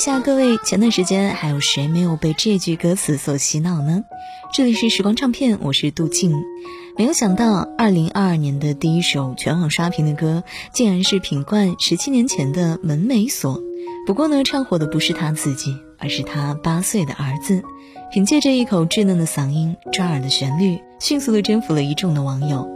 下各位，前段时间还有谁没有被这句歌词所洗脑呢？这里是时光唱片，我是杜静。没有想到，二零二二年的第一首全网刷屏的歌，竟然是品冠十七年前的《门没锁》。不过呢，唱火的不是他自己，而是他八岁的儿子。凭借着一口稚嫩的嗓音、抓耳的旋律，迅速的征服了一众的网友。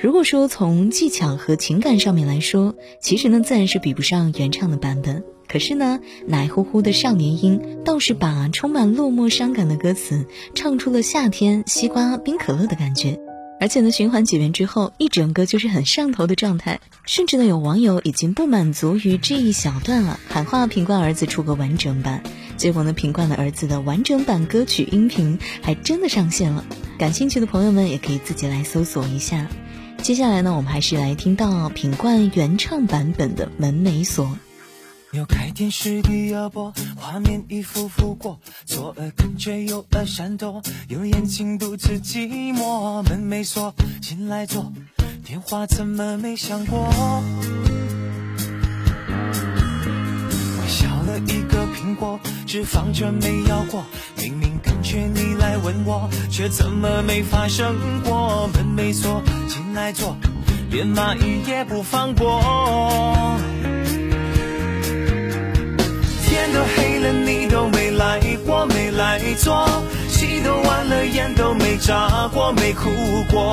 如果说从技巧和情感上面来说，其实呢，自然是比不上原唱的版本。可是呢，奶乎乎的少年音倒是把充满落寞伤感的歌词唱出了夏天西瓜冰可乐的感觉，而且呢，循环几遍之后，一整个就是很上头的状态。甚至呢，有网友已经不满足于这一小段了，喊话品冠儿子出个完整版。结果呢，品冠的儿子的完整版歌曲音频还真的上线了，感兴趣的朋友们也可以自己来搜索一下。接下来呢，我们还是来听到品冠原唱版本的《门没锁》。扭开电视第二播，画面一幅幅过，左耳感觉右耳闪躲，右眼睛独自寂寞。门没锁，进来坐，电话怎么没响过？我削了一个苹果，只放着没咬过，明明感觉你来吻我，却怎么没发生过？门没锁，进来坐，连蚂蚁也不放过。天都黑了，你都没来过，没来坐，戏都完了，眼都没眨过，没哭过，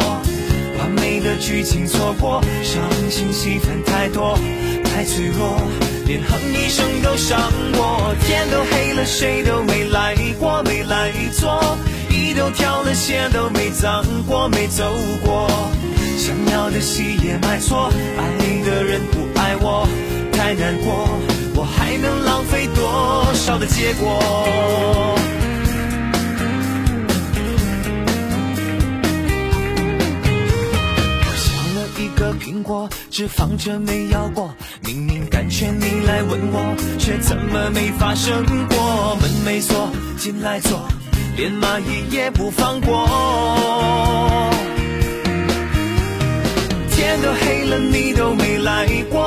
完美的剧情错过，伤心戏份太多，太脆弱，连哼一声都伤我。天都黑了，谁都没来过，没来坐，衣都挑了，鞋都没脏过，没走过，想要的戏也买错，爱的人不爱我，太难过。我还能浪费多少的结果？我削了一个苹果，只放着没咬过。明明感觉你来吻我，却怎么没发生过？门没锁，进来坐，连蚂蚁也不放过。天都黑了，你都没来过，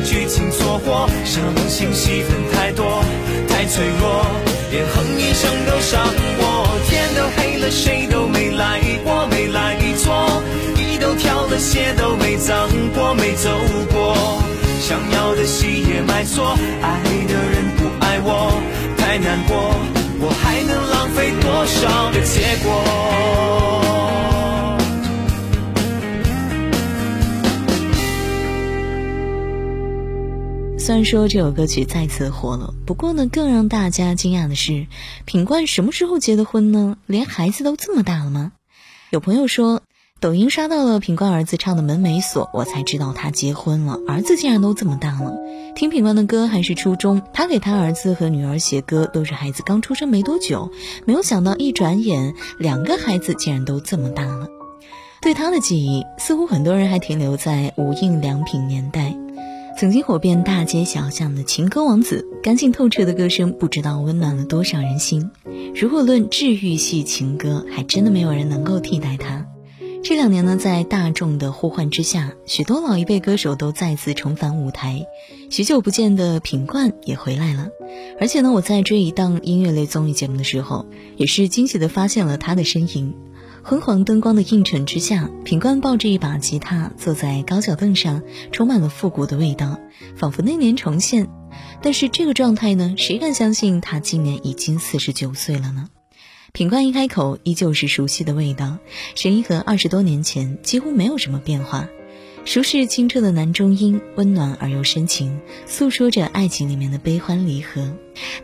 剧情错过，伤心戏份太多，太脆弱，连哼一声都伤我。天都黑了，谁都没来过，没来错，衣都挑了，鞋都没脏过，没走过。想要的戏也买错，爱的人不爱我，太难过，我还能浪费多少个结果？虽然说这首歌曲再次火了，不过呢，更让大家惊讶的是，品冠什么时候结的婚呢？连孩子都这么大了吗？有朋友说，抖音刷到了品冠儿子唱的《门没锁》，我才知道他结婚了，儿子竟然都这么大了。听品冠的歌还是初中，他给他儿子和女儿写歌都是孩子刚出生没多久，没有想到一转眼两个孩子竟然都这么大了。对他的记忆，似乎很多人还停留在无印良品年代。曾经火遍大街小巷的情歌王子，干净透彻的歌声，不知道温暖了多少人心。如果论治愈系情歌，还真的没有人能够替代他。这两年呢，在大众的呼唤之下，许多老一辈歌手都再次重返舞台，许久不见的品冠也回来了。而且呢，我在追一档音乐类综艺节目的时候，也是惊喜的发现了他的身影。昏黄灯光的映衬之下，品冠抱着一把吉他，坐在高脚凳上，充满了复古的味道，仿佛那年重现。但是这个状态呢，谁敢相信他今年已经四十九岁了呢？品冠一开口，依旧是熟悉的味道，声音和二十多年前几乎没有什么变化。熟识清澈的男中音，温暖而又深情，诉说着爱情里面的悲欢离合。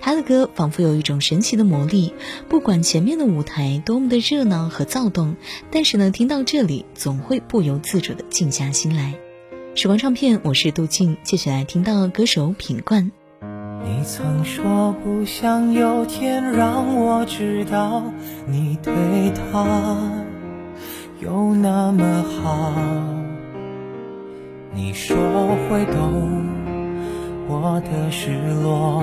他的歌仿佛有一种神奇的魔力，不管前面的舞台多么的热闹和躁动，但是呢，听到这里总会不由自主的静下心来。时光唱片，我是杜静，接下来听到歌手品冠。你曾说不想有天让我知道你对他有那么好。你说会懂我的失落，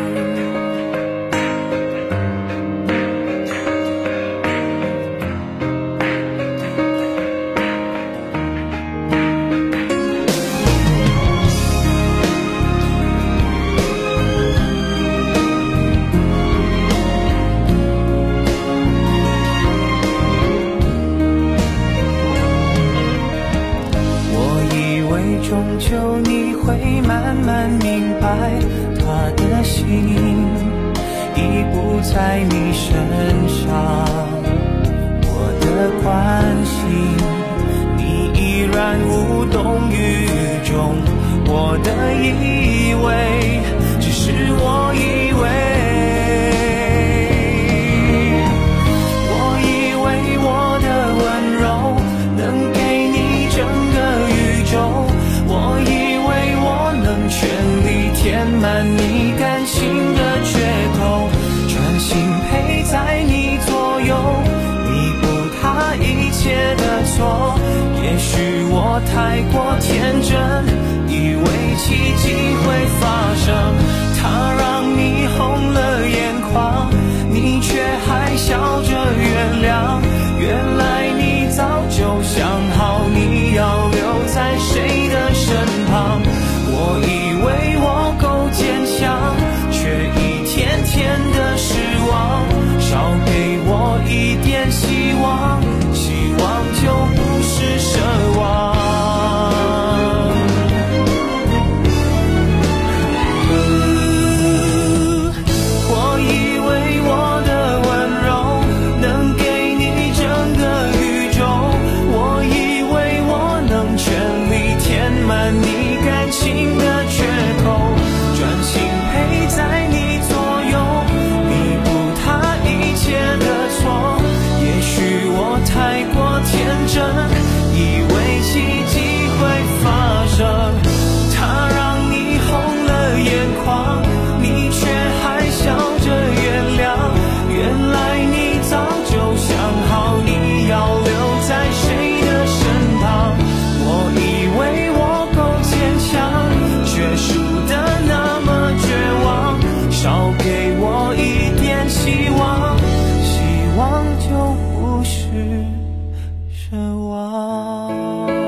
已不在你身上，我的关心你依然无动于衷，我的以为只是我一，天真以为奇迹会发生。他让你红了眼眶你却还笑着原谅。我一点希望希望就不是奢望。